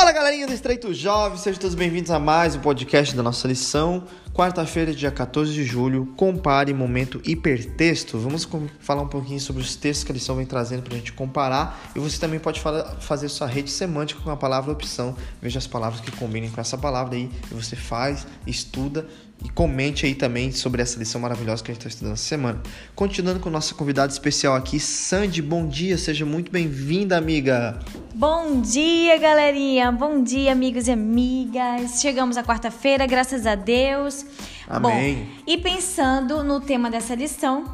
Fala galerinha do Estreito Jovem, sejam todos bem-vindos a mais um podcast da nossa lição. Quarta-feira, dia 14 de julho, compare momento hipertexto. Vamos falar um pouquinho sobre os textos que a lição vem trazendo para a gente comparar. E você também pode fazer sua rede semântica com a palavra opção. Veja as palavras que combinem com essa palavra aí e você faz, estuda e comente aí também sobre essa lição maravilhosa que a gente está estudando essa semana. Continuando com o nosso convidado especial aqui, Sandy, bom dia, seja muito bem-vinda, amiga. Bom dia, galerinha, bom dia, amigos e amigas. Chegamos à quarta-feira, graças a Deus. Amém. Bom, e pensando no tema dessa lição,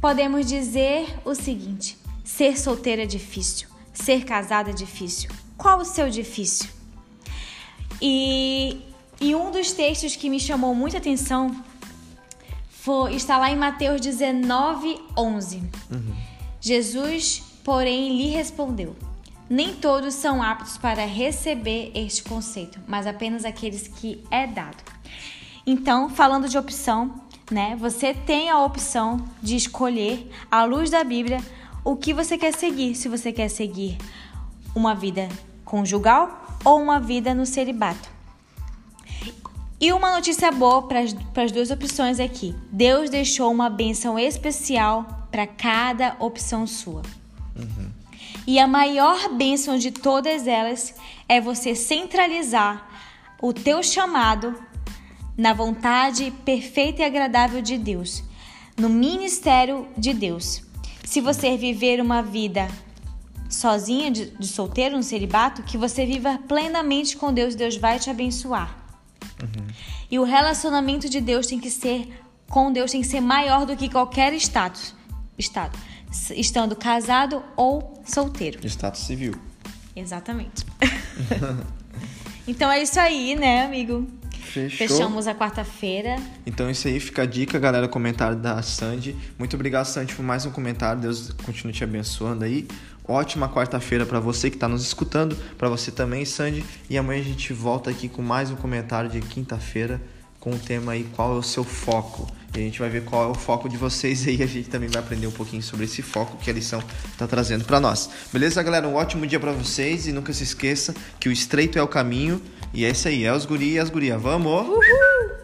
podemos dizer o seguinte: ser solteira é difícil, ser casada é difícil. Qual o seu difícil? E e um dos textos que me chamou muita atenção foi, está lá em Mateus 19, 11. Uhum. Jesus, porém, lhe respondeu: Nem todos são aptos para receber este conceito, mas apenas aqueles que é dado. Então, falando de opção, né? Você tem a opção de escolher, à luz da Bíblia, o que você quer seguir. Se você quer seguir uma vida conjugal ou uma vida no celibato. E uma notícia boa para as duas opções aqui: Deus deixou uma bênção especial para cada opção sua. Uhum. E a maior bênção de todas elas é você centralizar o teu chamado na vontade perfeita e agradável de Deus, no ministério de Deus. Se você viver uma vida sozinha, de, de solteiro, no celibato, que você viva plenamente com Deus, Deus vai te abençoar. Uhum. E o relacionamento de Deus tem que ser com Deus tem que ser maior do que qualquer status, estado, estando casado ou solteiro. Status civil. Exatamente. então é isso aí, né, amigo? Fechou. Fechamos a quarta-feira. Então isso aí fica a dica, galera, comentário da Sandy. Muito obrigado, Sandy, por mais um comentário. Deus continue te abençoando aí. Ótima quarta-feira para você que está nos escutando, para você também, Sandy. E amanhã a gente volta aqui com mais um comentário de quinta-feira com o tema aí qual é o seu foco. E a gente vai ver qual é o foco de vocês aí. A gente também vai aprender um pouquinho sobre esse foco que a lição está trazendo para nós. Beleza, galera? Um ótimo dia para vocês e nunca se esqueça que o estreito é o caminho. E é isso aí, é os guri e as gurias. Vamos! Uhul!